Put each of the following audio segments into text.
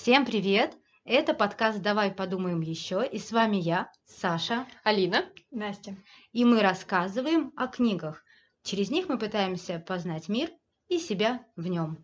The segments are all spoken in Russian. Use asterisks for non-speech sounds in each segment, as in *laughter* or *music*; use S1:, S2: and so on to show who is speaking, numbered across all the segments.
S1: Всем привет! Это подкаст «Давай подумаем еще» и с вами я, Саша
S2: Алина.
S3: Настя.
S1: и мы рассказываем о книгах. Через них мы пытаемся познать мир и себя в нем.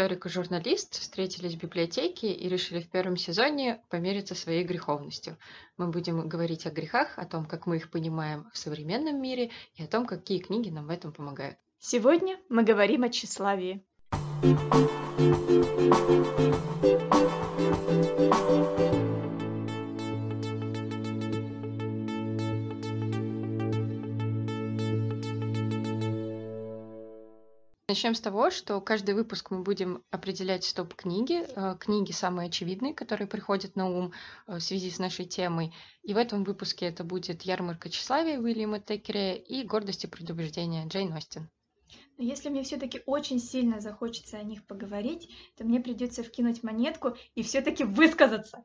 S2: Историк и журналист встретились в библиотеке и решили в первом сезоне помериться своей греховностью. Мы будем говорить о грехах, о том, как мы их понимаем в современном мире и о том, какие книги нам в этом помогают.
S3: Сегодня мы говорим о тщеславии.
S2: Начнем с того, что каждый выпуск мы будем определять топ-книги, э, книги самые очевидные, которые приходят на ум э, в связи с нашей темой. И в этом выпуске это будет «Ярмарка тщеславия» Уильяма Теккере и «Гордость и предубеждение» Джейн Остин.
S3: Но если мне все-таки очень сильно захочется о них поговорить, то мне придется вкинуть монетку и все-таки высказаться.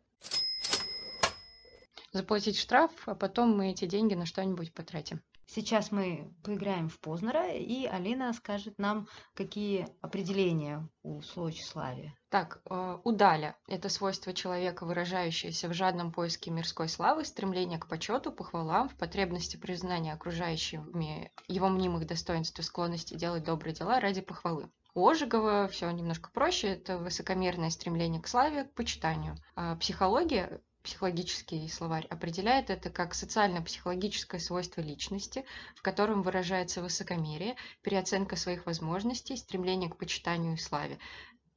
S2: Заплатить штраф, а потом мы эти деньги на что-нибудь потратим.
S1: Сейчас мы поиграем в Познера, и Алина скажет нам, какие определения у слова тщеславия.
S2: Так, э, удаля – это свойство человека, выражающееся в жадном поиске мирской славы, стремление к почету, похвалам, в потребности признания окружающими его мнимых достоинств и склонности делать добрые дела ради похвалы. У Ожегова все немножко проще, это высокомерное стремление к славе, к почитанию. А психология психологический словарь определяет это как социально-психологическое свойство личности, в котором выражается высокомерие, переоценка своих возможностей, стремление к почитанию и славе.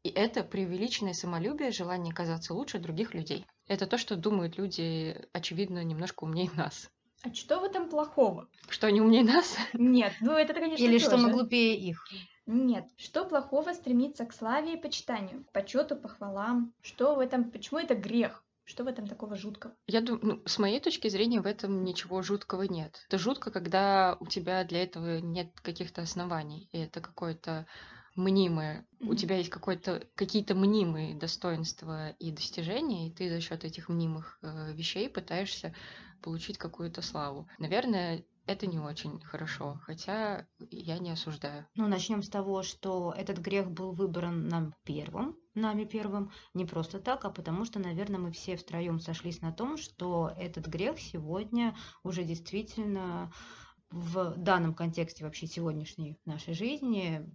S2: И это преувеличенное самолюбие, желание казаться лучше других людей. Это то, что думают люди, очевидно, немножко умнее нас.
S3: А что в этом плохого?
S2: Что они умнее нас?
S3: Нет, ну это, конечно,
S1: Или что мы
S3: тоже.
S1: глупее их.
S3: Нет, что плохого стремиться к славе и почитанию, к почету, похвалам? Что в этом, почему это грех? Что в этом такого жуткого?
S2: Я думаю, ну, с моей точки зрения в этом ничего жуткого нет. Это жутко, когда у тебя для этого нет каких-то оснований, и это какое-то мнимое. У
S3: Мгм.
S2: тебя есть какое-то, какие-то мнимые достоинства и достижения, и ты за счет этих мнимых э, вещей пытаешься получить какую-то славу. Наверное, это не очень хорошо, хотя я не осуждаю.
S1: Ну, начнем с того, что этот грех был выбран нам первым, нами первым, не просто так, а потому что, наверное, мы все втроем сошлись на том, что этот грех сегодня уже действительно в данном контексте вообще сегодняшней нашей жизни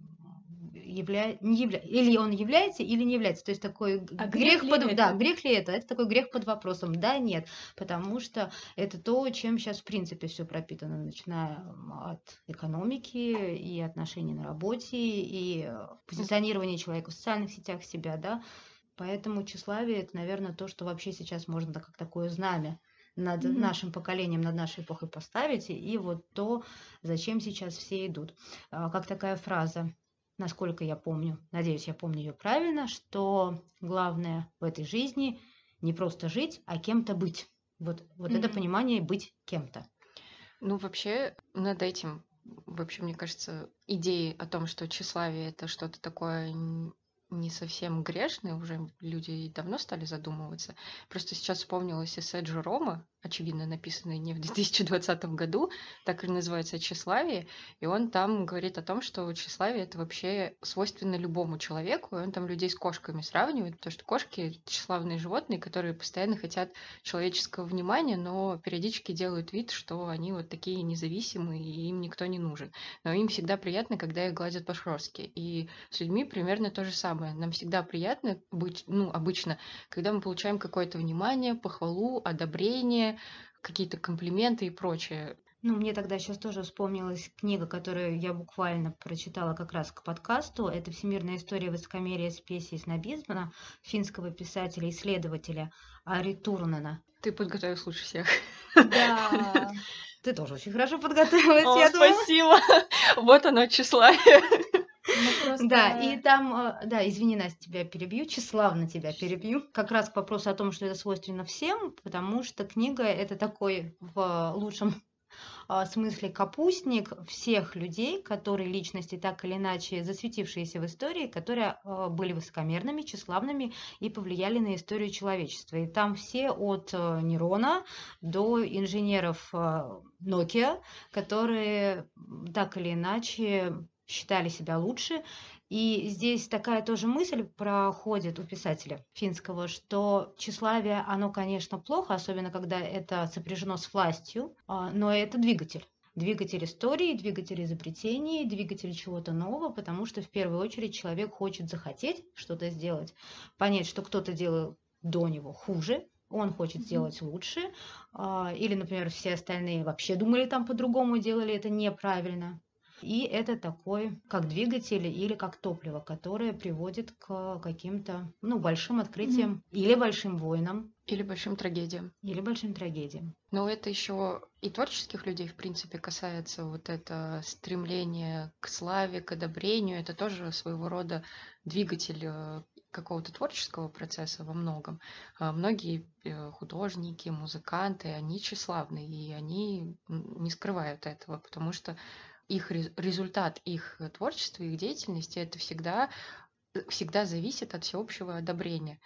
S1: явля... не явля... или он является, или не является. То есть такой
S3: А
S1: грех,
S3: грех
S1: под...
S3: это?
S1: Да, грех ли это? Это такой грех под вопросом. Да, нет. Потому что это то, чем сейчас, в принципе, все пропитано, начиная от экономики и отношений на работе, и э, позиционирования человека в социальных сетях себя, да. Поэтому тщеславие это, наверное, то, что вообще сейчас можно как такое знамя над
S3: Мгм.
S1: нашим поколением, над нашей эпохой поставить, и вот то, зачем сейчас все идут. А, Как такая фраза, насколько я помню, надеюсь, я помню ее правильно, что главное в этой жизни не просто жить, а кем-то быть. Вот, вот это
S3: Мгм.
S1: понимание быть кем-то.
S2: Ну, вообще, над этим, вообще, мне кажется, идеи о том, что тщеславие это что-то такое не совсем грешное, уже люди и давно стали задумываться. Просто сейчас вспомнилось эссе Джерома, очевидно, написанное не в *laughs* 2020 году, так и называется «Тщеславие», и он там говорит о том, что тщеславие это вообще свойственно любому человеку, и он там людей с кошками сравнивает, потому что кошки — тщеславные животные, которые постоянно хотят человеческого внимания, но периодически делают вид, что они вот такие независимые, и им никто не нужен. Но им всегда приятно, когда их гладят по шерстке. И с людьми примерно то же самое. Нам всегда приятно быть, ну, обычно, когда мы получаем какое-то внимание, похвалу, одобрение, какие-то комплименты и прочее.
S1: Ну, мне тогда сейчас тоже вспомнилась книга, которую я буквально прочитала как раз к подкасту. Это «Всемирная история высокомерия, спеси и снобизма» финского писателя-исследователя Ари Турнена.
S2: Ты подготовилась лучше всех.
S1: Да. *laughs* Ты тоже очень хорошо подготовилась, я думаю.
S2: спасибо. *laughs* Вот оно, тщеславие. *laughs*
S3: Просто-
S1: Да, и там, э, да, извини, Настя, тебя перебью, тщеславно тебя перебью. Как раз к вопросу о том, что это свойственно всем, потому что книга это такой в лучшем а, смысле капустник всех людей, которые личности так или иначе засветившиеся в истории, которые а, были высокомерными, тщеславными и повлияли на историю человечества. И там все от э, Нерона до инженеров Nokia, которые так или иначе считали себя лучше. И здесь такая тоже мысль проходит у писателя финского, что тщеславие, оно, конечно, плохо, особенно когда это сопряжено с властью, а, но это двигатель двигатель истории, двигатель изобретений, двигатель чего-то нового, потому что в первую очередь человек хочет захотеть что-то сделать, понять, что кто-то делал до него хуже, он хочет сделать лучше, а, или, например, все остальные вообще думали там по-другому, делали это неправильно. И это такой, как двигатель или как топливо, которое приводит к каким-то, ну, большим открытиям mm-hmm. или большим войнам.
S2: Или большим трагедиям.
S1: Или большим трагедиям.
S2: Но это еще и творческих людей, в принципе, касается вот это стремление к славе, к одобрению. Это тоже своего рода двигатель э, какого-то творческого процесса во многом. А многие э, художники, музыканты, они тщеславны, и они не скрывают этого, потому что их результат их творчества, их деятельности, это всегда, всегда зависит от всеобщего одобрения.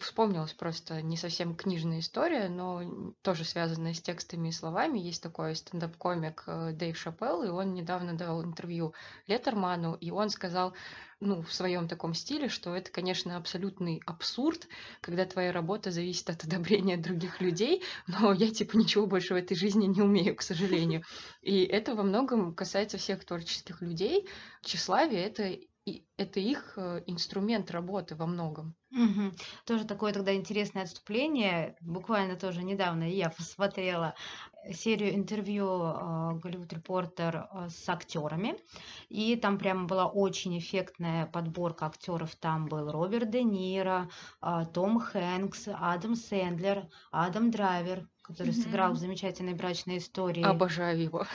S2: Вспомнилась просто не совсем книжная история, но тоже связанная с текстами и словами. Есть такой стендап-комик э, Дэйв Шапелл, и он недавно давал интервью Леттерману, и он сказал, ну, в своем таком стиле, что это, конечно, абсолютный абсурд, когда твоя работа зависит от одобрения других людей, но я, типа, ничего больше в этой жизни не умею, к сожалению. И это во многом касается всех творческих людей. Тщеславие — это и это их э, инструмент работы во многом.
S1: Угу. Тоже такое тогда интересное отступление. Буквально тоже недавно я посмотрела серию интервью Голливуд э, Репортер э, с актерами. И там прямо была очень эффектная подборка актеров. Там был Роберт Де Ниро, Том Хэнкс, Адам Сэндлер, Адам Драйвер, который угу. сыграл в замечательной брачной истории.
S2: Обожаю его.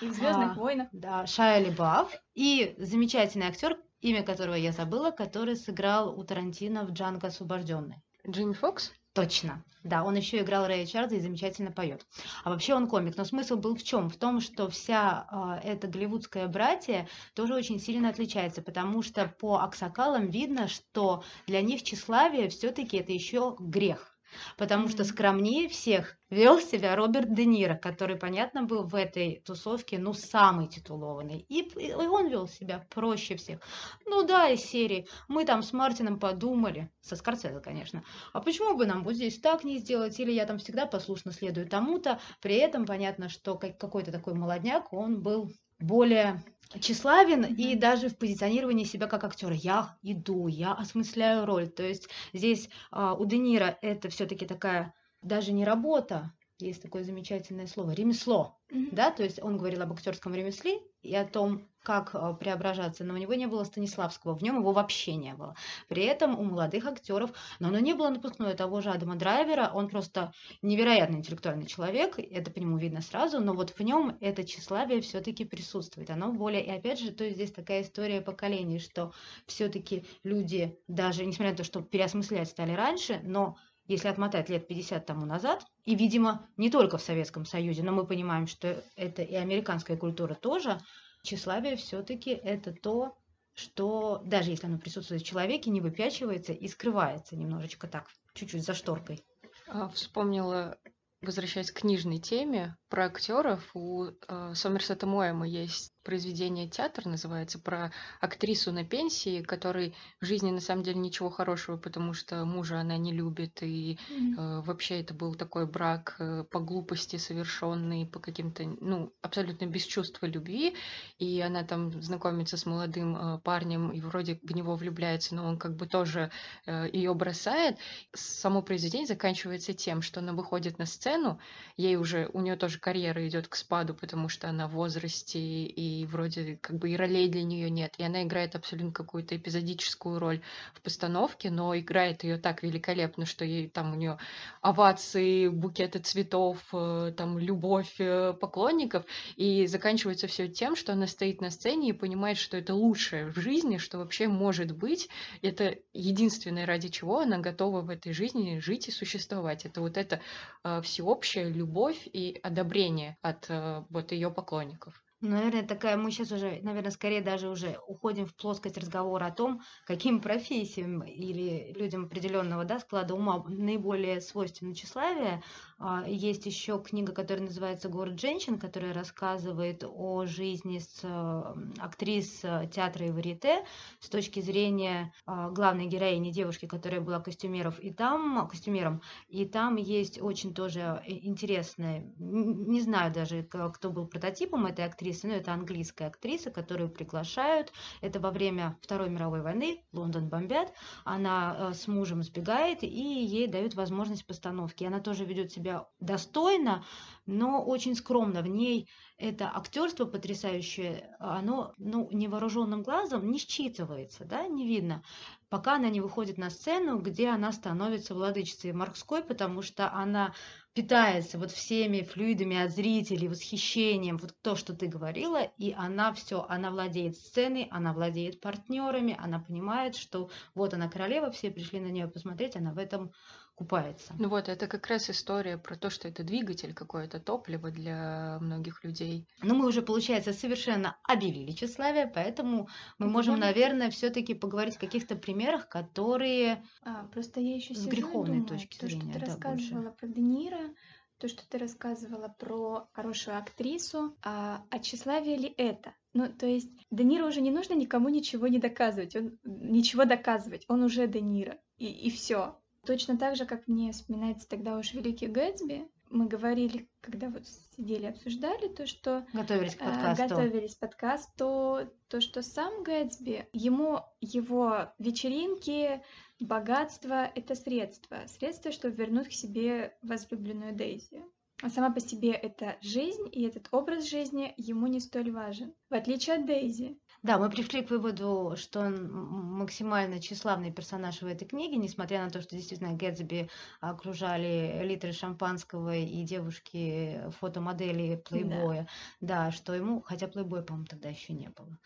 S3: И в Звездных а, войнах.
S1: Да, Шайа Либаф. И замечательный актер, имя которого я забыла, который сыграл у Тарантино в Джанго освобожденный.
S2: Джимми Фокс?
S1: Точно. Да, он еще играл Рэя Чарльза и замечательно поет. А вообще он комик. Но смысл был в чем? В том, что вся э, эта голливудская братья тоже очень сильно отличается, потому что по аксакалам видно, что для них тщеславие все-таки это еще грех потому что скромнее всех вел себя Роберт Де Ниро, который, понятно, был в этой тусовке, ну, самый титулованный. И, и он вел себя проще всех. Ну да, из серии мы там с Мартином подумали, со Скорсезе, конечно, а почему бы нам вот здесь так не сделать, или я там всегда послушно следую тому-то, при этом понятно, что какой-то такой молодняк, он был более тщеславен mm-hmm. и даже в позиционировании себя как актера. Я иду, я осмысляю роль. То есть здесь а, у Де Ниро это все-таки такая даже не работа, есть такое замечательное слово, ремесло, mm-hmm. да, то есть он говорил об актерском ремесле и о том, как э, преображаться, но у него не было Станиславского, в нем его вообще не было. При этом у молодых актеров, но оно не было напускное того же Адама Драйвера, он просто невероятно интеллектуальный человек, это по нему видно сразу, но вот в нем это тщеславие все-таки присутствует, оно более, и опять же, то есть здесь такая история поколений, что все-таки люди, даже несмотря на то, что переосмыслять стали раньше, но если отмотать лет 50 тому назад, и, видимо, не только в Советском Союзе, но мы понимаем, что это и американская культура тоже, тщеславие все-таки это то, что даже если оно присутствует в человеке, не выпячивается и скрывается немножечко так, чуть-чуть за шторкой.
S2: А, вспомнила, возвращаясь к книжной теме, про актеров. У э, Сомерсета Моэма есть произведение «Театр» называется, про актрису на пенсии, которой в жизни на самом деле ничего хорошего, потому что мужа она не любит, и э, вообще это был такой брак э, по глупости совершенный, по каким-то, ну, абсолютно без чувства любви, и она там знакомится с молодым э, парнем и вроде в него влюбляется, но он как бы тоже э, ее бросает. Само произведение заканчивается тем, что она выходит на сцену, ей уже, у нее тоже карьера идет к спаду, потому что она в возрасте, и и вроде как бы и ролей для нее нет, и она играет абсолютно какую-то эпизодическую роль в постановке, но играет ее так великолепно, что ей там у нее овации, букеты цветов, э, там любовь э, поклонников, и заканчивается все тем, что она стоит на сцене и понимает, что это лучшее в жизни, что вообще может быть, это единственное, ради чего она готова в этой жизни жить и существовать. Это вот эта э, всеобщая любовь и одобрение от вот ее поклонников.
S1: Наверное, такая, мы сейчас уже, наверное, скорее даже уже уходим в плоскость разговора о том, каким профессиям или людям определенного да, склада ума наиболее свойственно тщеславие. А, есть еще книга, которая называется «Город женщин», которая рассказывает о жизни с актрис э, театра и варьете с точки зрения а, главной героини девушки, которая была костюмеров, и там, костюмером, и там есть очень тоже интересное, не знаю даже, кто был прототипом этой актрисы, ну это английская актриса, которую приглашают, это во время Второй мировой войны, Лондон бомбят, она э, с мужем сбегает, и ей дают возможность постановки. Она тоже ведет себя достойно, но очень скромно. В ней это актерство потрясающее, оно ну, невооруженным глазом не считывается, да, не видно, пока она не выходит на сцену, где она становится владычицей морской, потому что она питается вот всеми флюидами от зрителей, восхищением, вот то, что ты говорила, и она все, она владеет сценой, она владеет партнерами, она понимает, что вот она королева, все пришли на нее посмотреть, она в этом купается.
S2: Ну вот, это как раз история про то, что это двигатель какое-то, топливо для многих людей.
S1: Ну, мы уже, получается, совершенно объявили тщеславие, поэтому мы можем, наверное, все-таки поговорить о каких-то примерах, которые
S3: а, просто я еще
S1: с греховной думаю, точки
S3: то,
S1: зрения.
S3: Что ты
S1: да,
S3: рассказывала
S1: больше.
S3: про Де то, что ты рассказывала про хорошую актрису, а, а тщеславие ли это? Ну, то есть Де уже не нужно никому ничего не доказывать, он ничего доказывать, он уже Де и, и все. Точно так же, как мне вспоминается тогда уж Великий Гэтсби, мы говорили, когда вот сидели, обсуждали то, что...
S1: Готовились к подкасту.
S3: Э, готовились к подкасту, то, что сам Гэтсби, ему его вечеринки, богатство — это средство. Средство, чтобы вернуть к себе возлюбленную Дейзи. А сама по себе это жизнь, и этот образ жизни ему не столь важен. В отличие от Дейзи,
S1: да, мы пришли к выводу, что он максимально тщеславный персонаж в этой книге, несмотря на то, что действительно Гэтсби окружали литры шампанского и девушки фотомодели плейбоя. Да. да, что ему, хотя плейбоя, по-моему, тогда еще не было.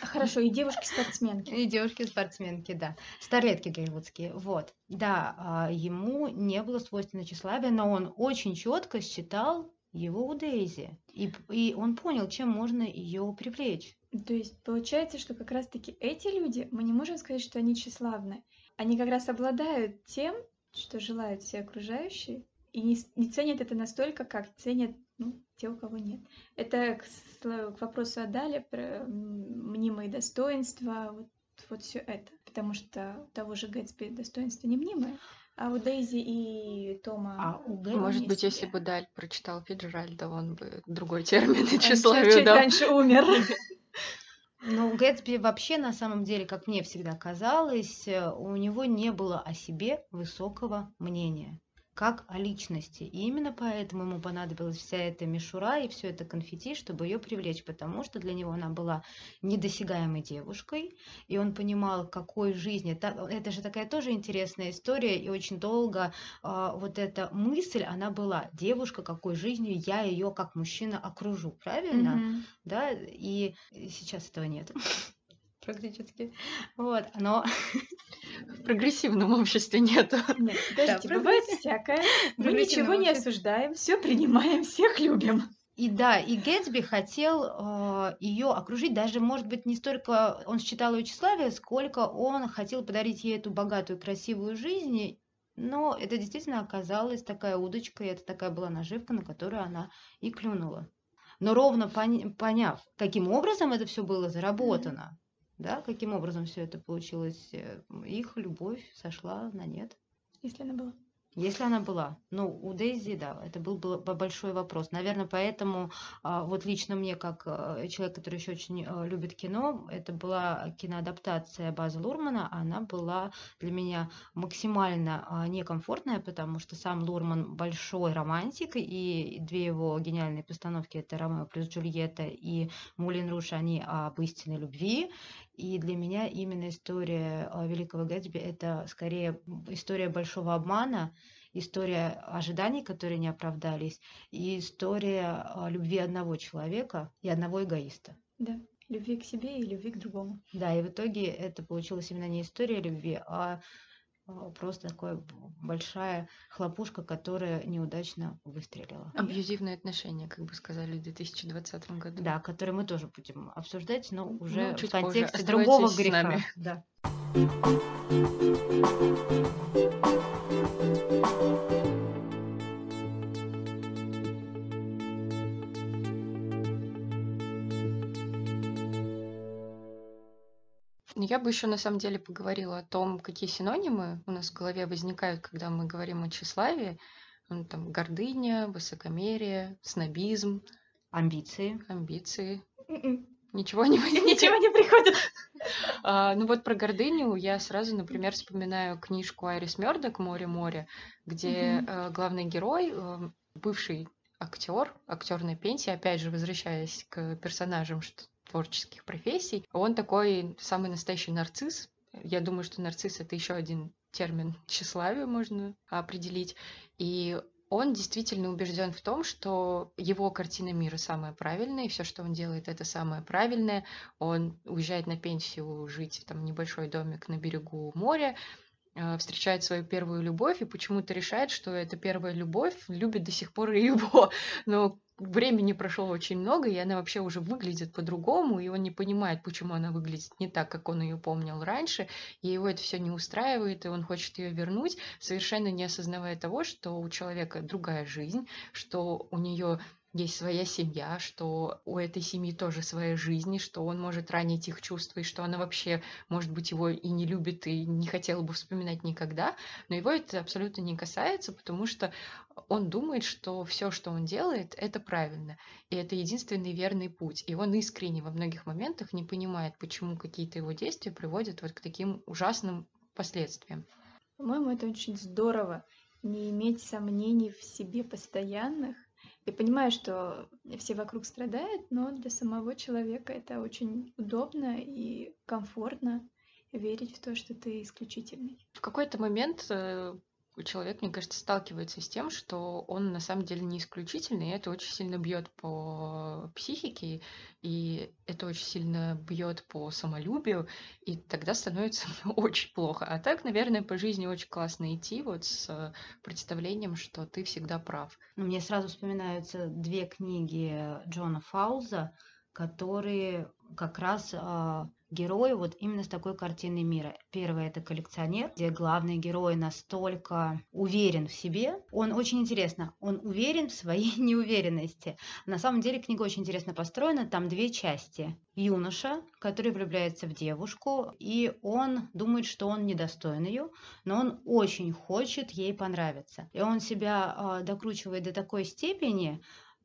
S3: Хорошо, и девушки-спортсменки. *laughs*
S1: И девушки-спортсменки, да. Старлетки голливудские, вот. Да, а, ему не было свойственно тщеславие, но он очень четко считал его у Дейзи. И, и он понял, чем можно ее привлечь.
S3: То есть получается, что как раз-таки эти люди, мы не можем сказать, что они тщеславны. Они как раз обладают тем, что желают все окружающие, и не, не ценят это настолько, как ценят ну, те, у кого нет. Это к, к вопросу о Дале про мнимые достоинства, вот, вот все это. Потому что у того же Гэтсби достоинства не мнимое. А у Дейзи и Тома...
S1: А у Гэри
S2: Может быть,
S1: себе.
S2: если бы Даль прочитал Фиджеральда, он бы другой термин
S3: Он *laughs*
S2: тщеславию
S3: чуть
S2: дал.
S3: раньше умер. *laughs*
S1: Ну, Гэтсби вообще, на самом деле, как мне всегда казалось, э, у него не было о себе высокого мнения как о личности. И именно поэтому ему понадобилась вся эта мишура и все это конфетти, чтобы ее привлечь, потому что для него она была недосягаемой девушкой, и он понимал, какой жизни. Это же такая тоже интересная история, и очень долго э, вот эта мысль, она была, девушка, какой жизнью я ее как мужчина окружу, правильно?
S3: Мгм.
S1: Да, и сейчас этого нет *laughs* практически. Вот, но *laughs*
S2: В прогрессивном обществе нету.
S3: Нет, подождите,
S1: Да,
S3: бывает всякое. Мы ничего не осуждаем, все принимаем, всех любим.
S1: И да, и Гэтсби хотел э, ее окружить, даже, может быть, не столько он считал ее тщеславие, сколько он хотел подарить ей эту богатую, красивую жизнь. Но это действительно оказалась такая удочка, и это такая была наживка, на которую она и клюнула. Но ровно поня- поняв, каким образом это все было заработано, да, каким образом все это получилось, э, их любовь сошла на нет.
S3: Если она была.
S1: Если она была. Ну, у Дейзи, да, это был, был большой вопрос. Наверное, поэтому а, вот лично мне, как а, человек, который еще очень а, любит кино, это была киноадаптация База Лурмана. Она была для меня максимально а, некомфортная, потому что сам Лурман большой романтик, и две его гениальные постановки это Ромео плюс Джульетта и Мулин Руш, они об истинной любви. И для меня именно история а, Великого Гэтсби – это скорее история большого обмана, история ожиданий, которые не оправдались, и история а, любви одного человека и одного эгоиста.
S3: Да, любви к себе и любви к другому.
S1: Да, и в итоге это получилась именно не история любви, а а, просто такая большая хлопушка, которая неудачно выстрелила.
S2: Абьюзивные отношения, как бы сказали в 2020 году.
S1: Да, которые мы тоже будем обсуждать, но уже
S2: ну,
S1: в контексте другого греха.
S2: Да. Бы еще на самом деле поговорила о том, какие синонимы у нас в голове возникают, когда мы говорим о тщеславии. Ну, там гордыня, высокомерие, снобизм,
S1: Амбиции.
S2: амбиции.
S3: М-м.
S2: Ничего не
S3: Ничего не приходит.
S2: А, ну вот про гордыню я сразу, например, вспоминаю книжку Айрис Мёрдок «Море-море», где э, главный герой, э, бывший актер, актер на пенсии, опять же, возвращаясь к персонажам что- творческих профессий, он такой самый настоящий нарцисс. Я думаю, что нарцисс это еще один термин тщеславия можно определить. И он действительно убежден в том, что его картина мира самая правильная, и все, что он делает, это самое правильное. Он уезжает на пенсию жить в там небольшой домик на берегу моря, э, встречает свою первую любовь и почему-то решает, что эта первая любовь любит до сих пор его. *laughs* Но времени прошло очень много, и она вообще уже выглядит по-другому, и он не понимает, почему она выглядит не так, как он ее помнил раньше, и его это все не устраивает, и он хочет ее вернуть, совершенно не осознавая того, что у человека другая жизнь, что у нее есть своя семья, что у этой семьи тоже своя жизнь, и что он может ранить их чувства, и что она вообще, может быть, его и не любит, и не хотела бы вспоминать никогда. Но его это абсолютно не касается, потому что он думает, что все, что он делает, это правильно. И это единственный верный путь. И он искренне во многих моментах не понимает, почему какие-то его действия приводят вот к таким ужасным последствиям.
S3: По-моему, это очень здорово не иметь сомнений в себе постоянных. Я понимаю, что все вокруг страдают, но для самого человека это очень удобно и комфортно верить в то, что ты исключительный.
S2: В какой-то момент э, человек, мне кажется, сталкивается с тем, что он на самом деле не исключительный, и это очень сильно бьет по психике, и это очень сильно бьет по самолюбию, и тогда становится *laughs* очень плохо. А так, наверное, по жизни очень классно идти вот с представлением, что ты всегда прав.
S1: Мне сразу вспоминаются две книги Джона Фауза, которые как раз герои вот именно с такой картиной мира. Первый это коллекционер, где главный герой настолько уверен в себе. Он очень интересно, он уверен в своей *laughs* неуверенности. На самом деле книга очень интересно построена, там две части. Юноша, который влюбляется в девушку, и он думает, что он недостоин ее, но он очень хочет ей понравиться. И он себя а, докручивает до такой степени,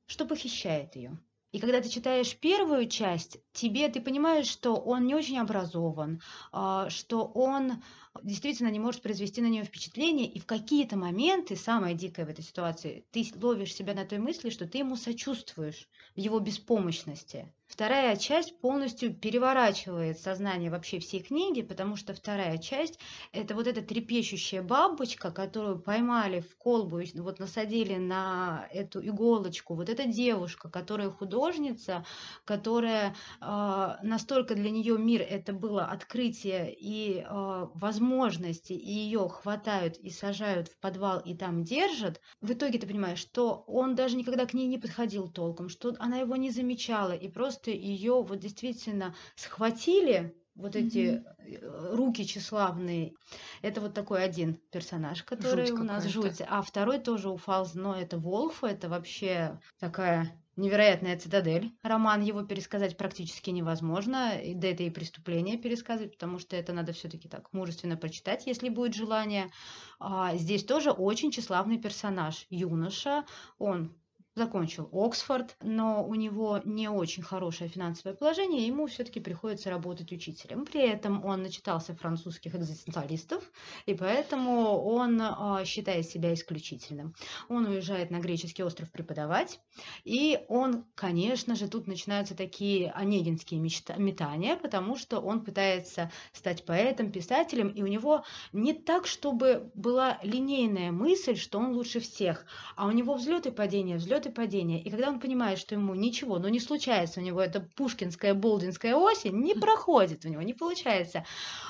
S1: что похищает ее. И когда ты читаешь первую часть, тебе ты понимаешь, что он не очень образован, а, что он действительно не может произвести на нее впечатление, и в какие-то моменты, самое дикое в этой ситуации, ты ловишь себя на той мысли, что ты ему сочувствуешь в его беспомощности. Вторая часть полностью переворачивает сознание вообще всей книги, потому что вторая часть – это вот эта трепещущая бабочка, которую поймали в колбу, вот насадили на эту иголочку. Вот эта девушка, которая художница, которая э, настолько для нее мир это было открытие и э, возможности, и ее хватают и сажают в подвал и там держат. В итоге ты понимаешь, что он даже никогда к ней не подходил толком, что она его не замечала и просто ее вот действительно схватили вот эти э, руки тщеславные. Это вот такой один персонаж, который
S2: Жуть
S1: у нас жуть. А второй тоже у Фалз, но это Волф, это вообще такая Невероятная цитадель. Роман его пересказать практически невозможно, да это и преступление пересказывать, потому что это надо все-таки так мужественно прочитать, если будет желание. А здесь тоже очень тщеславный персонаж, юноша. Он закончил Оксфорд, но у него не очень хорошее финансовое положение, ему все-таки приходится работать учителем. При этом он начитался французских экзистенциалистов, и поэтому он э, считает себя исключительным. Он уезжает на греческий остров преподавать, и он, конечно же, тут начинаются такие онегинские метания, потому что он пытается стать поэтом, писателем, и у него не так, чтобы была линейная мысль, что он лучше всех, а у него взлеты и падения, взлеты и падения. И когда он понимает, что ему ничего, ну не случается у него эта пушкинская, болдинская осень, не проходит у него, не получается,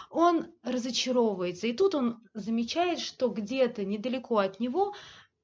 S1: он разочаровывается. И тут он замечает, что где-то недалеко от него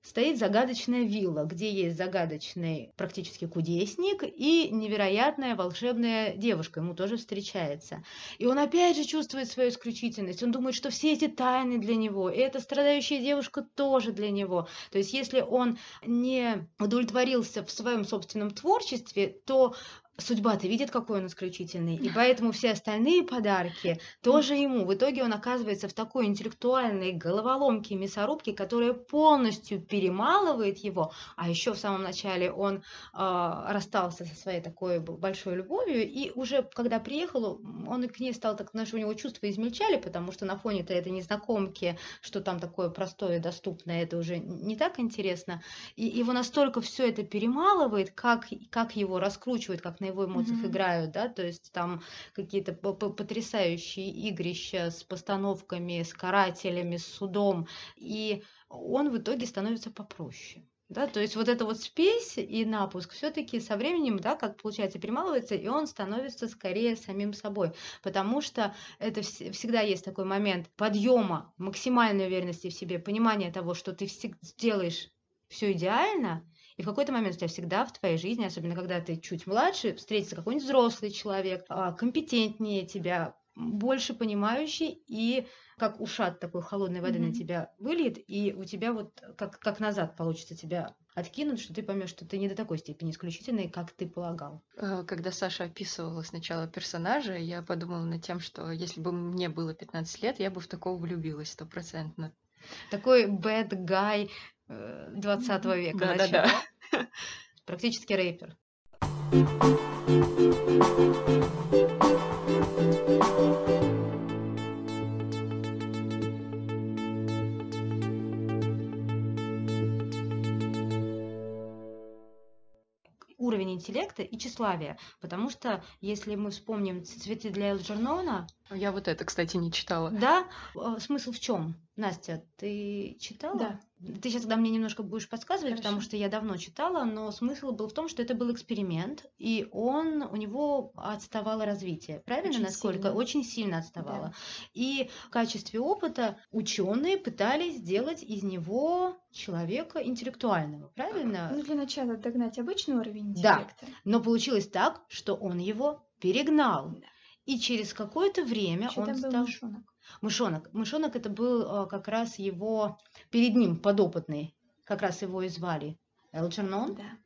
S1: стоит загадочная вилла, где есть загадочный практически кудесник и невероятная волшебная девушка ему тоже встречается. И он опять же чувствует свою исключительность. Он думает, что все эти тайны для него, и эта страдающая девушка тоже для него. То есть если он не удовлетворился в своем собственном творчестве, то судьба-то видит, какой он исключительный, и поэтому все остальные подарки тоже ему. В итоге он оказывается в такой интеллектуальной головоломке мясорубке, которая полностью перемалывает его, а еще в самом начале он э, расстался со своей такой большой любовью, и уже когда приехал, он к ней стал так, знаешь, у него чувства измельчали, потому что на фоне-то этой незнакомки, что там такое простое доступное, это уже не так интересно, и его настолько все это перемалывает, как, как его раскручивает, как на его эмоциях mm-hmm. играют, да, то есть там какие-то потрясающие игрища с постановками, с карателями, с судом, и он в итоге становится попроще. Да, то есть вот эта вот спесь и напуск все-таки со временем, да, как получается, перемалывается, и он становится скорее самим собой, потому что это вс- всегда есть такой момент подъема, максимальной уверенности в себе, понимания того, что ты сделаешь все идеально, и в какой-то момент у тебя всегда в твоей жизни, особенно когда ты чуть младше, встретится какой-нибудь взрослый человек, а, компетентнее тебя, больше понимающий и как ушат такой холодной воды mm-hmm. на тебя выльет, и у тебя вот как, как назад получится тебя откинуть, что ты поймешь, что ты не до такой степени исключительный, как ты полагал.
S2: Э, когда Саша описывала сначала персонажа, я подумала над тем, что если бы мне было 15 лет, я бы в такого влюбилась стопроцентно.
S1: Такой bad guy 20 века. Да, да, да. Практически рэпер. уровень интеллекта и тщеславия. Потому что, если мы вспомним «Цветы для Элджернона»,
S2: я вот это, кстати, не читала.
S1: Да? Э, смысл в чем? Настя, ты читала?
S3: Да.
S1: Ты сейчас тогда мне немножко будешь подсказывать, Хорошо. потому что я давно читала, но смысл был в том, что это был эксперимент, и он у него отставало развитие. Правильно, Очень насколько? Сильно. Очень сильно отставало. Да. И в качестве опыта ученые пытались сделать из него человека интеллектуального, правильно?
S3: Ну, для начала догнать обычный уровень интеллекта.
S1: Да, но получилось так, что он его перегнал. Да. И через какое-то время
S3: Что
S1: он стал...
S3: мышонок?
S1: Мышонок. Мышонок это был э, как раз его перед ним подопытный, как раз его и звали Элджернон.
S3: Да.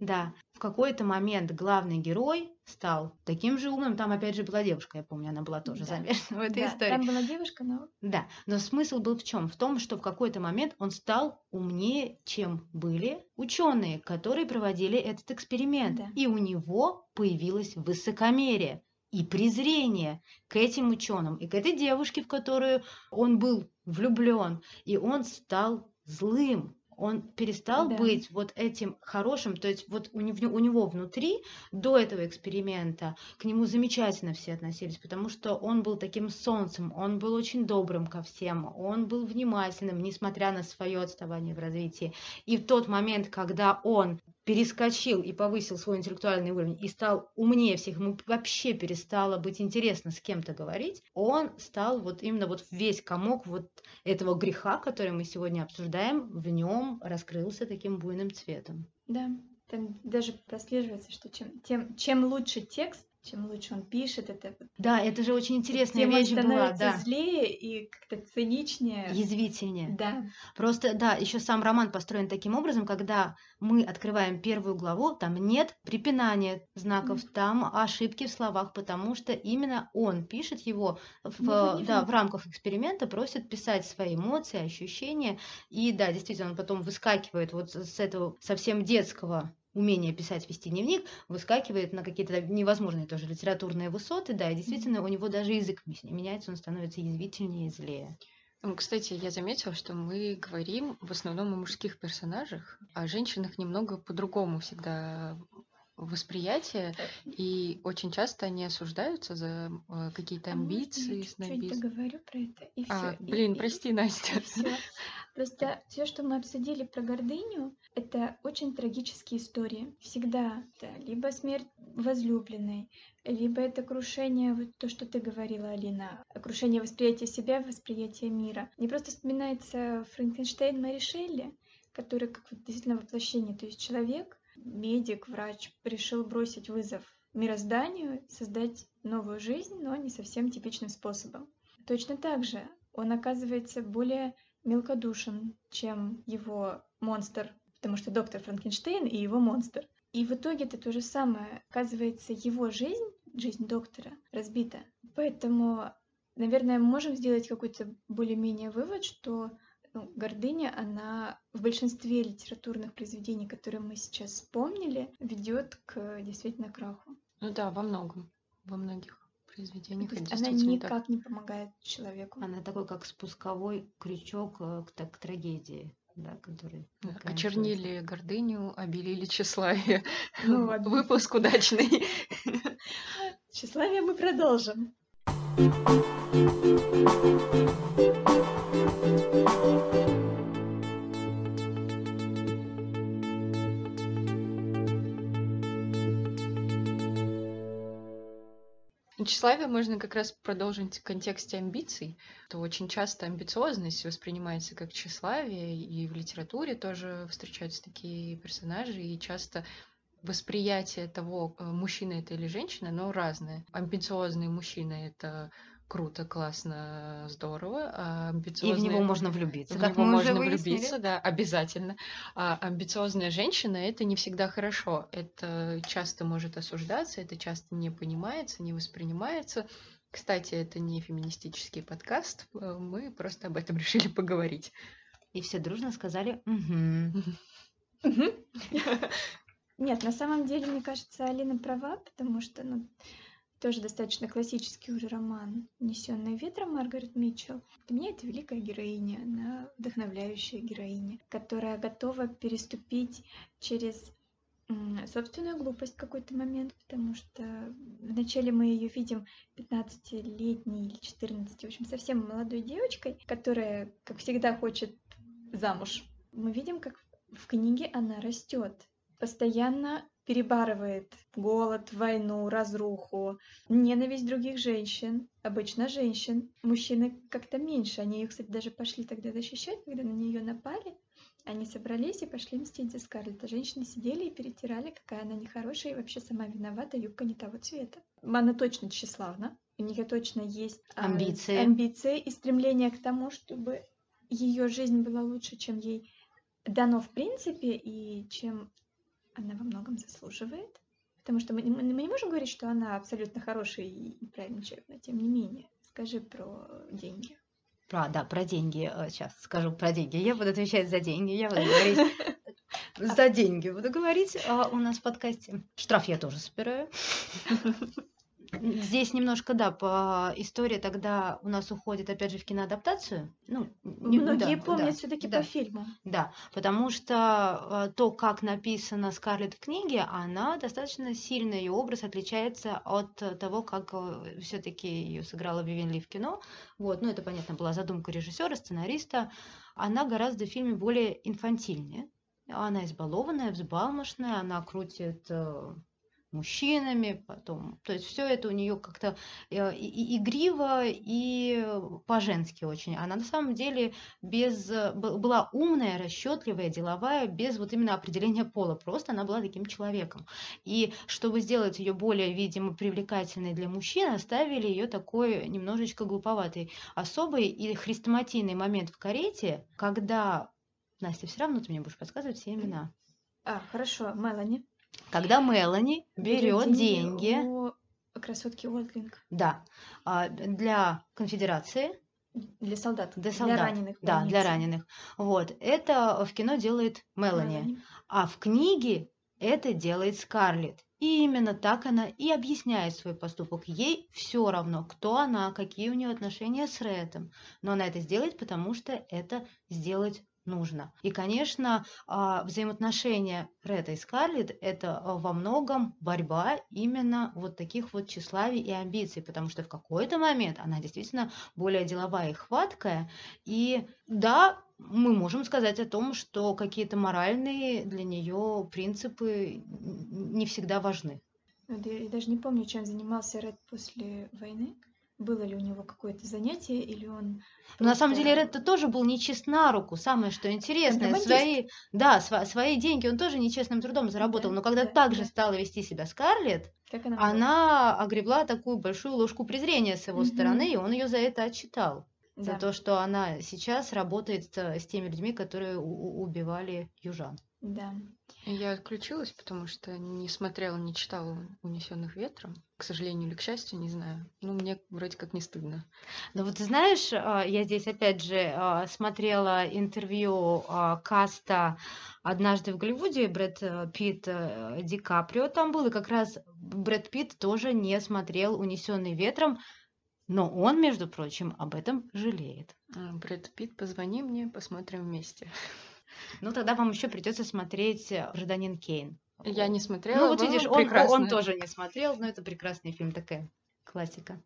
S1: Да, в какой-то момент главный герой стал таким же умным. Там опять же была девушка, я помню, она была тоже да. замешана в этой
S3: да,
S1: истории.
S3: Там была девушка, но.
S1: Да, но смысл был в чем? В том, что в какой-то момент он стал умнее, чем были ученые, которые проводили этот эксперимент. Да. И у него появилось высокомерие и презрение к этим ученым и к этой девушке, в которую он был влюблен, и он стал злым, он перестал да. быть вот этим хорошим, то есть вот у него, у него внутри до этого эксперимента к нему замечательно все относились, потому что он был таким солнцем, он был очень добрым ко всем, он был внимательным, несмотря на свое отставание в развитии. И в тот момент, когда он перескочил и повысил свой интеллектуальный уровень и стал умнее всех, ему вообще перестало быть интересно с кем-то говорить, он стал вот именно вот весь комок вот этого греха, который мы сегодня обсуждаем, в нем раскрылся таким буйным цветом.
S3: Да, там даже прослеживается, что чем, тем, чем лучше текст, чем лучше он пишет, это
S1: Да, это же очень интересная
S3: тем он
S1: вещь была, да.
S3: злее и как-то циничнее.
S1: Язвительнее.
S3: Да.
S1: Просто, да, еще сам роман построен таким образом, когда мы открываем первую главу, там нет препинания знаков,
S3: Мгм.
S1: там ошибки в словах, потому что именно он пишет его в,
S3: не
S1: да, в рамках эксперимента, просит писать свои эмоции, ощущения. И да, действительно, он потом выскакивает вот с этого совсем детского умения писать, вести дневник, выскакивает на какие-то невозможные тоже литературные высоты, да, и действительно у него даже язык ме- меняется, он становится язвительнее и злее.
S2: Ну, Кстати, я заметила, что мы говорим в основном о мужских персонажах, а о женщинах немного по-другому всегда восприятие, и очень часто они осуждаются за э, какие-то
S3: А я
S2: амбиции,
S3: чуть-чуть
S2: снобизм.
S3: договорю про это и
S2: А,
S3: все.
S2: блин, прости, Настя.
S3: Все. Просто все, что мы обсудили про гордыню, это очень трагические истории. Всегда это либо смерть возлюбленной, либо это крушение, вот то, что ты говорила, Алина, крушение восприятия себя, восприятия мира. Мне просто вспоминается Франкенштейн Мэри Шелли, который как действительно воплощение, то есть человек, медик, врач, решил бросить вызов мирозданию, создать новую жизнь, но не совсем типичным способом. Точно так же он оказывается более мелкодушен, чем его монстр, потому что доктор Франкенштейн и его монстр. И в итоге это то же самое. Оказывается, его жизнь, жизнь доктора, разбита. Поэтому, наверное, мы можем сделать какой-то более-менее вывод, что ну, гордыня, она в большинстве литературных произведений, которые мы сейчас вспомнили, ведет к действительно краху.
S2: Ну да, во многом, во многих произведениях
S3: То
S2: это
S3: есть она
S2: действительно так.
S3: никак не помогает человеку.
S1: Она такой, как спусковой крючок э, к, к трагедии, да, заканчивается.
S2: Очернили гордыню, обелили тщеславие. *laughs*
S3: Ну *laughs* ладно.
S2: Выпуск удачный.
S3: Тщеславие мы продолжим.
S2: Тщеславие можно как раз продолжить в контексте амбиций. То очень часто амбициозность воспринимается как тщеславие, и в литературе тоже встречаются такие персонажи, и часто восприятие того, э, мужчина это или женщина, но разное. Амбициозный мужчина это круто, классно, здорово, а
S1: И в него можно влюбиться,
S2: в
S1: как
S2: него
S1: мы уже
S2: можно
S1: выяснили.
S2: влюбиться, да, обязательно. А амбициозная женщина это не всегда хорошо. Это часто может осуждаться, это часто не понимается, не воспринимается. Кстати, это не феминистический подкаст, э, мы просто об этом *laughs* решили поговорить.
S1: И все дружно сказали «Мгм». *laughs*
S3: Нет, на самом деле, мне кажется, Алина права, потому что, ну, тоже достаточно классический уже роман «Унесенная ветром» Маргарет Митчелл. Для меня это великая героиня, она вдохновляющая героиня, которая готова переступить через собственную глупость в какой-то момент, потому что вначале мы ее видим 15-летней или 14, в общем, совсем молодой девочкой, которая, как всегда, хочет замуж. Мы видим, как в книге она растет, постоянно перебарывает голод, войну, разруху, ненависть других женщин, обычно женщин. Мужчины как-то меньше, они ее, кстати, даже пошли тогда защищать, когда на нее напали. Они собрались и пошли мстить за Скарлетт. А женщины сидели и перетирали, какая она нехорошая и вообще сама виновата, юбка не того цвета. Она точно тщеславна, у нее точно есть а,
S1: Амбиции.
S3: амбиции и стремление к тому, чтобы ее жизнь была лучше, чем ей дано в принципе и чем она во многом заслуживает. Потому что мы, не- мы не можем говорить, что она абсолютно хороший и правильный человек, но тем не менее. Скажи про деньги.
S1: Про, да, про деньги. Сейчас скажу про деньги. Я буду отвечать за деньги. Я буду говорить *laughs* за деньги. Буду говорить а, у нас в подкасте. Штраф я тоже собираю. *laughs* Здесь немножко, да, по истории тогда у нас уходит, опять же, в киноадаптацию. Ну, не-
S3: Многие
S1: да,
S3: помнят
S1: да,
S3: все-таки
S1: да.
S3: по фильму.
S1: Да, потому что э, то, как написана Скарлетт в книге, она достаточно сильно, ее образ отличается от э, того, как все-таки ее сыграла Вивен Ли в кино. Вот, ну это, понятно, была задумка режиссера, сценариста. Она гораздо в фильме более инфантильнее. Она избалованная, взбалмошная, она крутит э, мужчинами, потом, то есть все это у нее как-то э, и, игриво и по-женски очень. Она на самом деле без, была умная, расчетливая, деловая, без вот именно определения пола, просто она была таким человеком. И чтобы сделать ее более, видимо, привлекательной для мужчин, оставили ее такой немножечко глуповатой особой и хрестоматийный момент в карете, когда Настя, все равно ты мне будешь подсказывать все имена.
S3: А, хорошо, Мелани.
S1: Когда Мелани берет деньги,
S3: у красотки Уотлинг.
S1: Да, а, для конфедерации.
S3: Для солдат.
S1: Для солдат.
S3: Для раненых.
S1: Да, для раненых. Вот. Это в кино делает Мелани. Мелани. А в книге это делает Скарлетт. И именно так она и объясняет свой поступок. Ей все равно, кто она, какие у нее отношения с Рэтом. Но она это сделает, потому что это сделать нужно. И, конечно, а, взаимоотношения Ретта и Скарлетт – это а, во многом борьба именно вот таких вот тщеславий и амбиций, потому что в какой-то момент она действительно более деловая и хваткая. И да, мы можем сказать о том, что какие-то моральные для нее принципы не всегда важны.
S3: Я даже не помню, чем занимался Ред после войны было ли у него какое-то занятие, или он...
S1: Но на самом деле Редда тоже был нечист на руку, самое что интересное. Свои, да, св- свои деньги он тоже нечестным трудом заработал, да, но когда да, так да. стала вести себя Скарлетт, как она, она огребла такую большую ложку презрения с его угу. стороны, и он ее за это отчитал. Да. За то, что она сейчас работает с теми людьми, которые убивали южан.
S3: Да.
S2: Я отключилась, потому что не смотрела, не читала «Унесенных ветром». К сожалению или к счастью, не знаю. Ну, мне вроде как не стыдно.
S1: Ну вот знаешь, а, я здесь опять же а, смотрела интервью а, каста «Однажды в Голливуде» Брэд э, Питт э, Ди Каприо там был, и как раз Брэд Питт тоже не смотрел «Унесенный ветром», но он, между прочим, об этом жалеет.
S2: Брэд Питт, позвони мне, посмотрим вместе.
S1: Ну, тогда вам еще придется смотреть э, «Гражданин Кейн».
S2: Я не смотрела. Ну,
S1: вот видишь, он, он тоже не смотрел, но это прекрасный фильм, такая классика.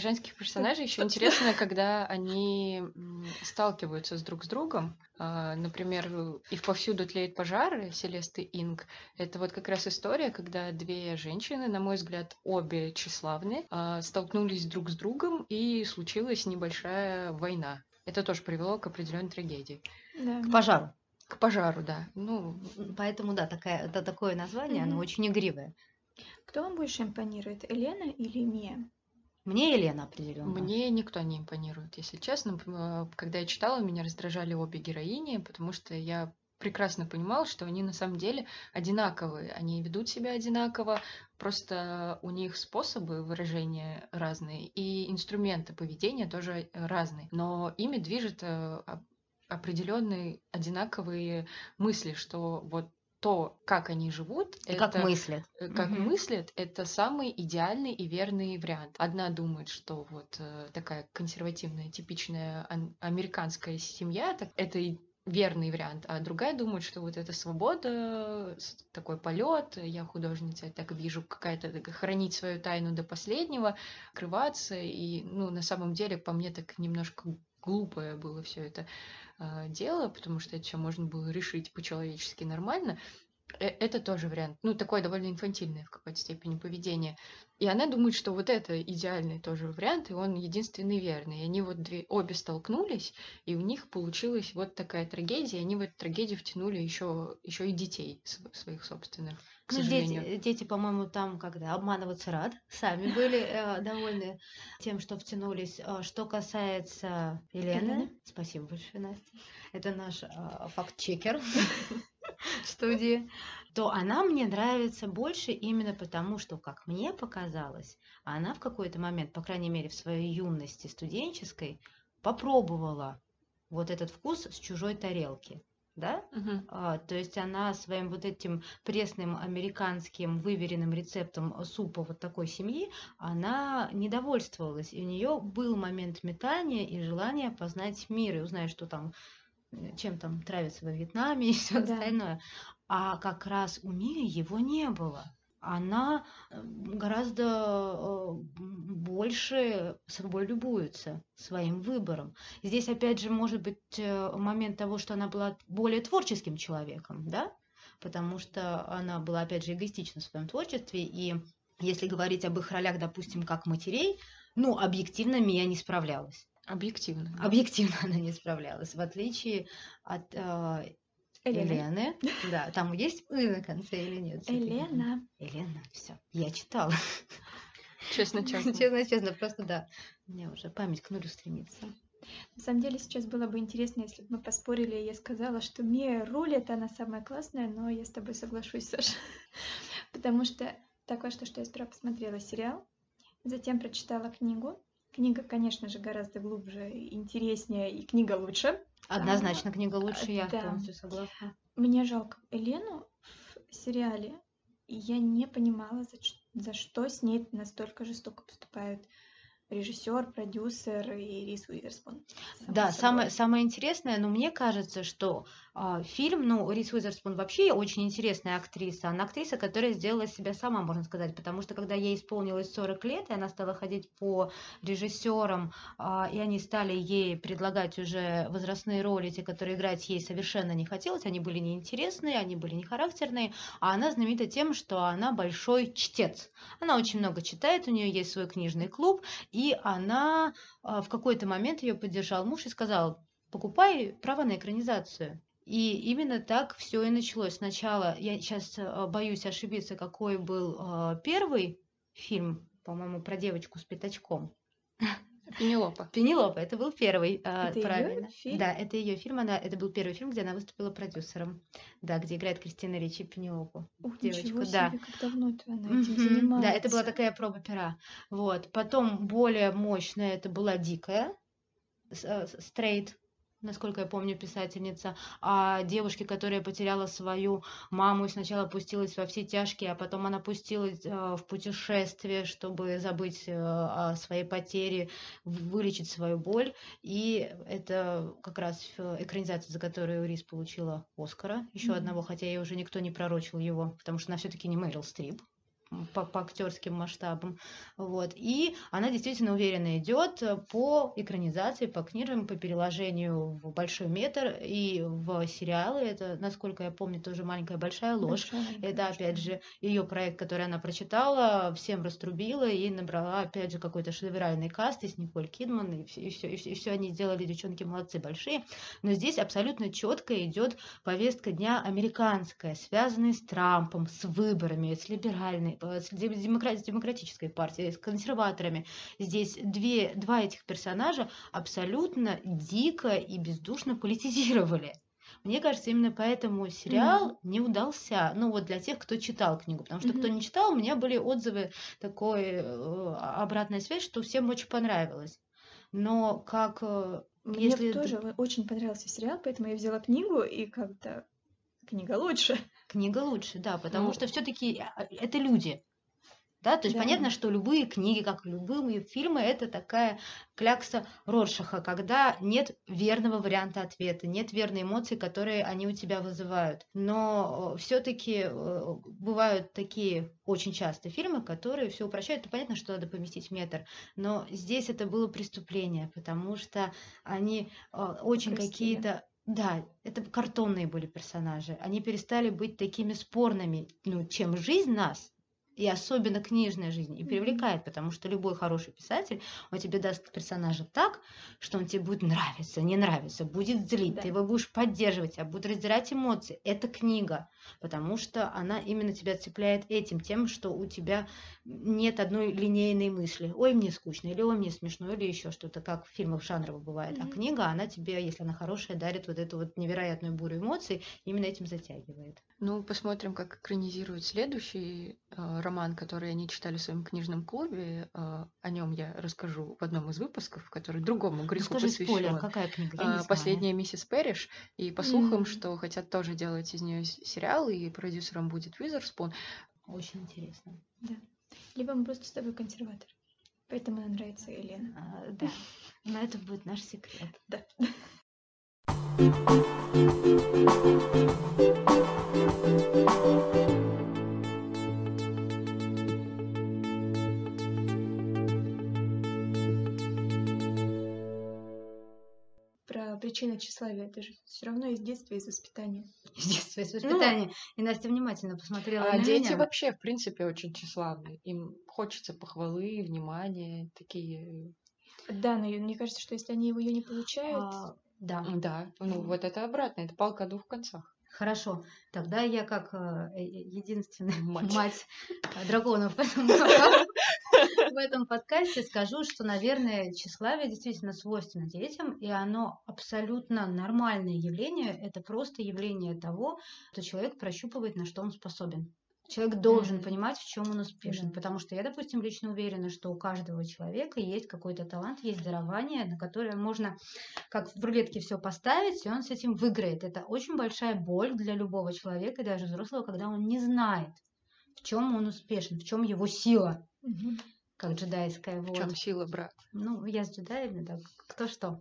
S2: женских персонажей *laughs* еще интересно, когда они сталкиваются с друг с другом. А, например, и повсюду тлеют пожары Селесты Инг. Это вот как раз история, когда две женщины, на мой взгляд, обе тщеславны, а, столкнулись друг с другом и случилась небольшая война. Это тоже привело к определенной трагедии.
S1: Да. К пожару.
S2: К пожару, да.
S1: Ну, поэтому, да, такая, это такое название, mm-hmm. оно очень игривое.
S3: Кто вам больше импонирует, Елена или Мия?
S1: Мне Елена определенно.
S2: Мне никто не импонирует, если честно. Э, когда я читала, меня раздражали обе героини, потому что я прекрасно понимала, что они на самом деле одинаковые. Они ведут себя одинаково, просто у них способы выражения разные, и инструменты поведения тоже разные. Но ими движет э, определенные одинаковые мысли, что вот то, как они живут,
S1: и это, как мыслят,
S2: э, как угу. мыслят, это самый идеальный и верный вариант. Одна думает, что вот э, такая консервативная, типичная американская семья, так, это верный вариант, а другая думает, что вот эта свобода, такой полет, я художница, я так вижу, какая-то хранить свою тайну до последнего, скрываться, и, ну, на самом деле, по мне, так немножко глупое было все это э, дело, потому что это все можно было решить по-человечески нормально. Э, это тоже вариант. Ну, такое довольно инфантильное в какой-то степени поведение. И она думает, что вот это идеальный тоже вариант, и он единственный верный. И они вот две, обе столкнулись, и у них получилась вот такая трагедия, и они в эту трагедию втянули еще, еще и детей своих собственных. К ну,
S1: дети, дети, по-моему, там, когда обманываться рад, *laughs* сами были э, довольны тем, что втянулись. Э, что касается Елены, спасибо большое, Настя. Это наш э, факт-чекер *laughs* студии, то она мне нравится больше именно потому, что, как мне показалось, она в какой-то момент, по крайней мере в своей юности студенческой, попробовала вот этот вкус с чужой тарелки да,
S2: угу.
S1: а, то есть она своим вот этим пресным американским выверенным рецептом супа вот такой семьи, она недовольствовалась, и у нее был момент метания и желания познать мир и узнать, что там э, чем там травится во Вьетнаме и все да. остальное. А как раз у Мии его не было. Она э, гораздо э, больше собой любуется, своим выбором. Здесь, опять же, может быть э, момент того, что она была более творческим человеком, да, потому что она была, опять же, эгоистична в своем творчестве, и если говорить об их ролях, допустим, как матерей, ну, объективно Мия не справлялась.
S2: Объективно.
S1: Объективно *laughs* она не справлялась, в отличие от э,
S3: Елены.
S1: Елены. *laughs* Да, там есть «ы» на конце или нет?
S3: Елена.
S1: Елена, все. Я читала.
S2: Честно, *laughs* честно.
S1: Честно, честно, просто да. У меня уже память к нулю стремится.
S3: На самом деле сейчас было бы интересно, если бы мы поспорили, и я сказала, что Мия рулит, она самая классная, но я с тобой соглашусь, *laughs* Саша. Потому что так вышло, что я сперва посмотрела сериал, затем прочитала книгу. Книга, конечно же, гораздо глубже, интереснее, и книга лучше.
S1: Однозначно книга лучше, я
S3: да.
S1: полностью согласна.
S3: Мне жалко Елену в сериале, и я не понимала, за, за что с ней настолько жестоко поступают режиссер, продюсер и Рис Уизерспун. само
S1: Да,
S3: собой.
S1: самое, самое интересное, но мне кажется, что фильм, ну, Рис Уизерспун вообще очень интересная актриса. Она актриса, которая сделала себя сама, можно сказать, потому что когда ей исполнилось 40 лет, и она стала ходить по режиссерам, а, и они стали ей предлагать уже возрастные роли, те, которые играть ей совершенно не хотелось, они были неинтересные, они были не характерные, а она знаменита тем, что она большой чтец. Она очень много читает, у нее есть свой книжный клуб, и она а, в какой-то момент ее поддержал муж и сказал, покупай права на экранизацию. И именно так все и началось. Сначала, я сейчас боюсь ошибиться, какой был а, первый фильм, по-моему, про девочку с пятачком.
S2: Пенелопа. *laughs*
S1: Пенелопа, это был первый, а,
S3: Это
S1: правильно.
S3: фильм?
S1: Да, это ее фильм, она, это был первый фильм, где она выступила продюсером. Да, где играет Кристина Ричи Пенелопу.
S3: Ух,
S1: девочку,
S3: ничего
S1: да.
S3: себе, как давно-то она этим занимается.
S1: Да, это была такая проба пера. Вот. Потом более мощная это была Дикая, Стрейт, насколько я помню, писательница, о девушке, которая потеряла свою маму и сначала пустилась во все тяжкие, а потом она пустилась э, в путешествие, чтобы забыть э, о своей потере, вылечить свою боль. И это как раз экранизация, за которую Рис получила Оскара, еще
S3: Мгм.
S1: одного, хотя ей уже никто не пророчил его, потому что она все-таки не Мэрил Стрип по, по актерским масштабам. Вот. И она действительно уверенно идет э, по экранизации, по книгам, по переложению в большой метр и в сериалы. Это, насколько я помню, тоже маленькая большая ложь.
S3: Большая
S1: Это,
S3: ложь,
S1: опять же, ее проект, который она прочитала, всем раструбила и набрала, опять же, какой-то шедевральный каст, и с Николь Кидман, и все, и все, и все, они сделали, девчонки молодцы большие. Но здесь абсолютно четко идет повестка дня американская, связанная с Трампом, с выборами, с либеральной, с демокра- с демократической партией, с консерваторами. Здесь две, два этих персонажа абсолютно дико и бездушно политизировали. Мне кажется, именно поэтому сериал не удался. Ну, вот для тех, кто читал книгу. Потому что кто
S3: Мгм.
S1: не читал, у меня были отзывы, такой э, обратная связь, что всем очень понравилось. Но как э,
S3: Мне
S1: если
S3: тоже очень понравился сериал, поэтому я взяла книгу, и как-то книга лучше.
S1: Книга лучше, да, потому
S2: Ну,
S1: что все-таки это люди. Да, то есть
S3: Да.
S1: понятно, что любые книги, как и любые фильмы, это такая клякса Роршаха, когда нет верного варианта ответа, нет верной эмоции, которые они у тебя вызывают. Но все-таки бывают такие очень часто фильмы, которые все упрощают. Ну, понятно, что надо поместить метр, но здесь это было преступление, потому что они э, очень какие-то да, это картонные были персонажи. Они перестали быть такими спорными, ну, чем жизнь нас, и особенно книжная жизнь, и привлекает, потому что любой хороший писатель, он тебе даст персонажа так, что он тебе будет нравиться, не нравиться, будет злить,
S3: Да.
S1: ты его будешь поддерживать, а будут раздирать эмоции. Это книга, потому что она именно тебя цепляет этим, тем, что у тебя нет одной линейной мысли. Ой, мне скучно, или ой, мне смешно, или еще что-то, как в фильмах жанрово бывает. А
S3: Мгм.
S1: книга, она тебе, если она хорошая, дарит вот эту вот невероятную бурю эмоций, именно этим затягивает.
S2: Ну, посмотрим, как экранизируют следующий э, роман, который они читали в своем книжном клубе. Э, о нем я расскажу в одном из выпусков, который другому греху
S1: Скажи спойлер,
S2: посвящен.
S1: какая книга? Я не знаю.
S2: Последняя миссис Пэриш. И по слухам,
S3: М.
S2: что хотят тоже делать из нее сериал, и продюсером будет Уизерспун.
S1: Очень интересно.
S3: Либо мы просто с тобой консерватор. Поэтому нам нравится Елена.
S1: А, да, но это будет наш секрет.
S3: Да. *laughs* тщеславие? Это же все равно из детства, из воспитания. *laughs*
S1: Из детства, из воспитания. Ну, и Настя внимательно посмотрела
S2: а
S1: на
S2: дети
S1: меня.
S2: вообще, в принципе, очень тщеславны. Им хочется похвалы, внимания, такие...
S3: Да, но мне кажется, что если они его ее не получают... А,
S1: да.
S2: Да, ну вот это обратно, это палка о двух концах.
S1: Хорошо, тогда я как э, э единственная мать, *laughs* мать драконов *laughs* в этом, подкасте скажу, что, наверное, тщеславие действительно свойственно детям, и оно абсолютно нормальное явление. Это просто явление того, что человек прощупывает, на что он способен. Человек должен mm-hmm. понимать, в чем он успешен. Mm-hmm. Потому что я, допустим, лично уверена, что у каждого человека есть какой-то талант, есть дарование, на которое можно, как в рулетке, все поставить, и он с этим выиграет. Это очень большая боль для любого человека, и даже взрослого, когда он не знает, в чем он успешен, в чем его сила. Mm-hmm. Как джедайская.
S2: Вот. В чем сила, брат?
S1: Ну, я с джедаями, так кто что.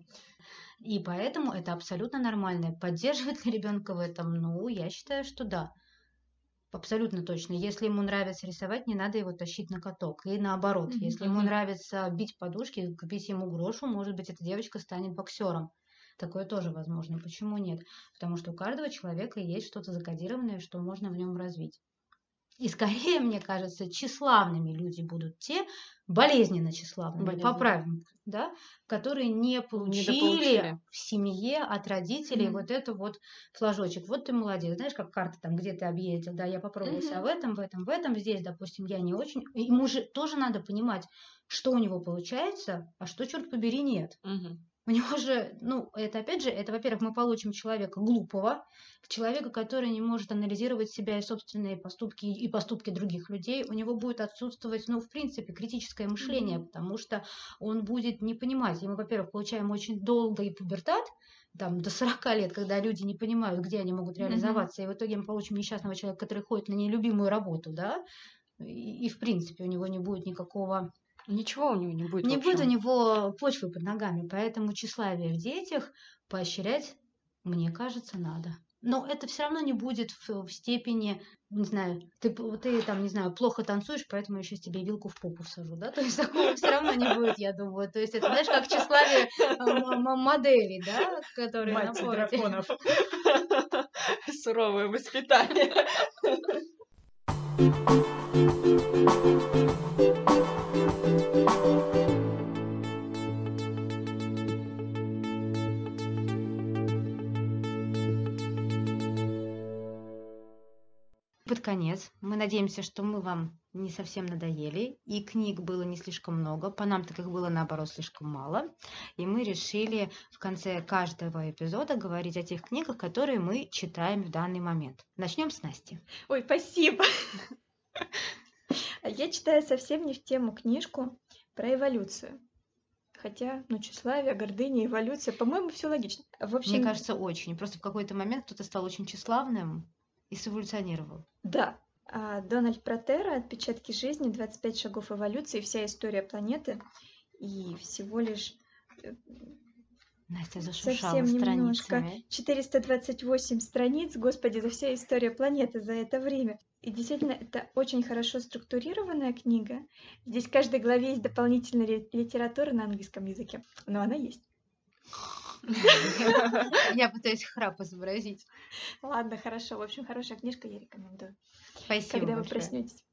S1: И поэтому это абсолютно нормально. Поддерживать *laughs* ли ребенка в этом? Ну, я считаю, что да. Абсолютно точно. Если ему нравится рисовать, не надо его тащить на каток. И наоборот, mm-hmm. если ему нравится бить подушки, купить ему грушу, может быть, эта девочка станет боксером. Такое тоже возможно. Почему нет? Потому что у каждого человека есть что-то закодированное, что можно в нем развить. И скорее, мне кажется, тщеславными люди будут те, болезненно тщеславными, болезненно. поправим, да, которые не получили в семье от родителей mm-hmm. вот это вот флажочек. Вот ты молодец, знаешь, как карта там, где ты объездил, да, я попробовал себя mm-hmm. в этом, в этом, в этом, здесь, допустим, я не очень. Ему же тоже надо понимать, что у него получается, а что, черт побери, нет.
S2: Mm-hmm.
S1: У него же, ну, это опять же, это, во-первых, мы получим человека глупого, человека, который не может анализировать себя и собственные поступки и поступки других людей. У него будет отсутствовать, ну, в принципе, критическое мышление, mm-hmm. потому что он будет не понимать. И мы, во-первых, получаем очень долгий пубертат, там, до 40 лет, когда люди не понимают, где они могут реализоваться, mm-hmm. и в итоге мы получим несчастного человека, который ходит на нелюбимую работу, да, и, и в принципе у него не будет никакого
S2: Ничего у него не будет.
S1: Не будет у него почвы под ногами, поэтому тщеславие в детях поощрять, мне кажется, надо. Но это все равно не будет в, в степени, не знаю, ты, ты там, не знаю, плохо танцуешь, поэтому я сейчас тебе вилку в попу всажу, да? *laughs* То есть такого все равно не будет, я думаю. То есть это, знаешь, как тщеславие модели, да, которые
S2: Мать драконов. *laughs* Суровое воспитание. *laughs*
S1: конец. Мы надеемся, что мы вам не совсем надоели, и книг было не слишком много, по нам так их было наоборот слишком мало, и мы решили в конце каждого эпизода говорить о тех книгах, которые мы читаем в данный момент. Начнем с Насти.
S3: Ой, спасибо. *laughs* Я читаю совсем не в тему книжку про эволюцию. Хотя, ну, тщеславие, гордыня, эволюция, по-моему, все логично.
S1: В общем... Мне кажется, очень. Просто в какой-то момент кто-то стал очень тщеславным, и сэволюционировал.
S3: Да. А Дональд Протера «Отпечатки жизни. 25 шагов эволюции. Вся история планеты». И всего лишь
S1: э, Настя зашуршала Совсем немножко.
S3: 428 страниц, господи, за вся история планеты за это время. И действительно, это очень хорошо структурированная книга. Здесь в каждой главе есть дополнительная литература на английском языке, но она есть. *laughs*
S1: Я пытаюсь храп изобразить.
S3: Ладно, хорошо. В общем, хорошая книжка, я рекомендую.
S1: Спасибо
S3: Когда вы проснетесь.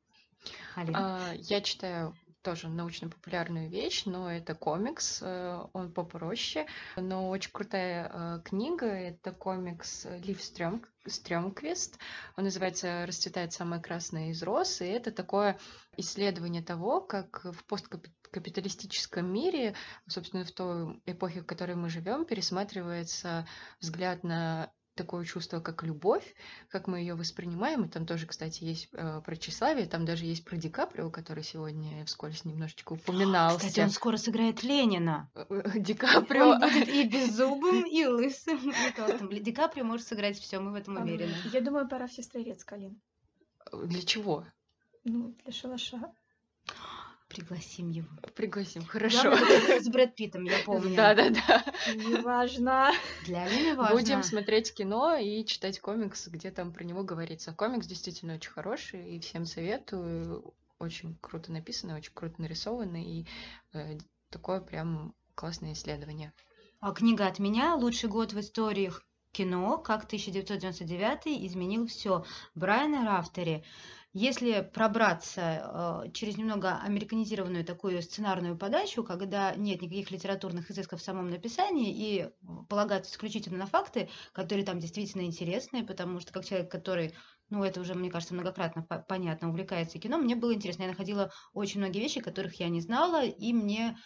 S2: А, я читаю тоже научно-популярную вещь, но это комикс, э, он попроще, но очень крутая э, книга, это комикс Лив Стрём, Стрёмквист, он называется «Расцветает самая красная из роз», и это такое исследование того, как в посткапиталистическом мире, собственно, в той эпохе, в которой мы живем, пересматривается взгляд на такое чувство, как любовь, как мы ее воспринимаем. И там тоже, кстати, есть э, про тщеславие, там даже есть про Ди Каприо, который сегодня вскользь немножечко упоминался.
S1: Кстати, он скоро сыграет Ленина.
S2: Э, э, Ди Каприо.
S1: Он будет и беззубым, *laughs* и лысым, и толстым. Ди Каприо может сыграть все, мы в этом уверены.
S3: Я думаю, пора в сестрорец, Калин.
S2: Для чего?
S3: Ну, для шалаша.
S1: Пригласим его.
S2: Пригласим, хорошо.
S1: С Брэд Питтом, я помню.
S2: Да-да-да.
S3: Неважно.
S1: Для Алины важно.
S2: Будем смотреть кино и читать комикс, где там про него говорится. Комикс действительно очень хороший, и всем советую. Очень круто написано, очень круто нарисовано, и э, такое прям классное исследование.
S1: А книга от меня «Лучший год в истории кино. Как 1999 изменил все» Брайана Рафтери. Если пробраться э, через немного американизированную такую сценарную подачу, когда нет никаких литературных изысков в самом написании и полагаться исключительно на факты, которые там действительно интересные, потому что как человек, который ну, это уже, мне кажется, многократно понятно, увлекается кино, мне было интересно. Я находила очень многие вещи, которых я не знала, и мне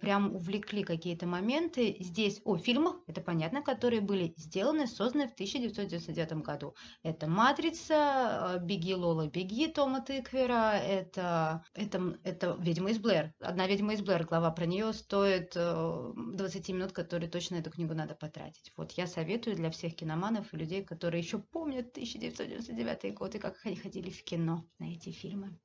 S1: прям увлекли какие-то моменты здесь, о, фильмах, это понятно, которые были сделаны, созданы в 1999 году. Это «Матрица», а, «Беги, Лола, беги» Тома Тыквера, это, это, это «Ведьма из Блэр». Одна «Ведьма из Блэр», глава про нее стоит 20 э, минут, которые точно эту книгу надо потратить. Вот я советую для всех киноманов и людей, которые еще помнят 1999 год и как они ходили в кино на эти фильмы.